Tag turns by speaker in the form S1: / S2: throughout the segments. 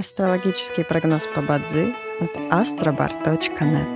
S1: Астрологический прогноз по Бадзи от astrobar.net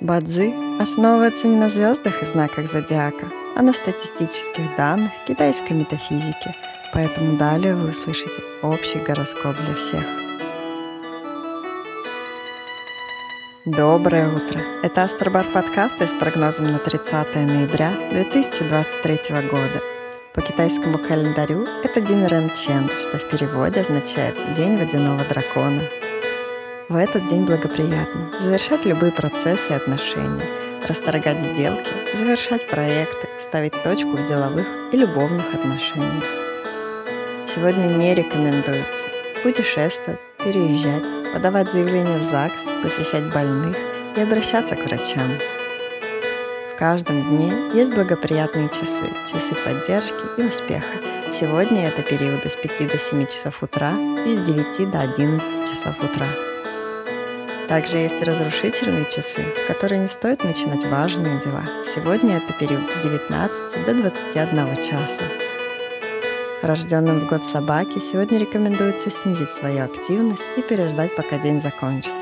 S1: Бадзи основывается не на звездах и знаках зодиака, а на статистических данных китайской метафизики, поэтому далее вы услышите общий гороскоп для всех. Доброе утро! Это Астробар подкаст с прогнозом на 30 ноября 2023 года. По китайскому календарю это Дин Рен Чен, что в переводе означает «День водяного дракона». В этот день благоприятно завершать любые процессы и отношения, расторгать сделки, завершать проекты, ставить точку в деловых и любовных отношениях. Сегодня не рекомендуется путешествовать, переезжать, подавать заявления в ЗАГС, посещать больных и обращаться к врачам. Каждом дне есть благоприятные часы, часы поддержки и успеха. Сегодня это периоды с 5 до 7 часов утра и с 9 до 11 часов утра. Также есть разрушительные часы, в которые не стоит начинать важные дела. Сегодня это период с 19 до 21 часа. Рожденным в год собаки сегодня рекомендуется снизить свою активность и переждать, пока день закончится.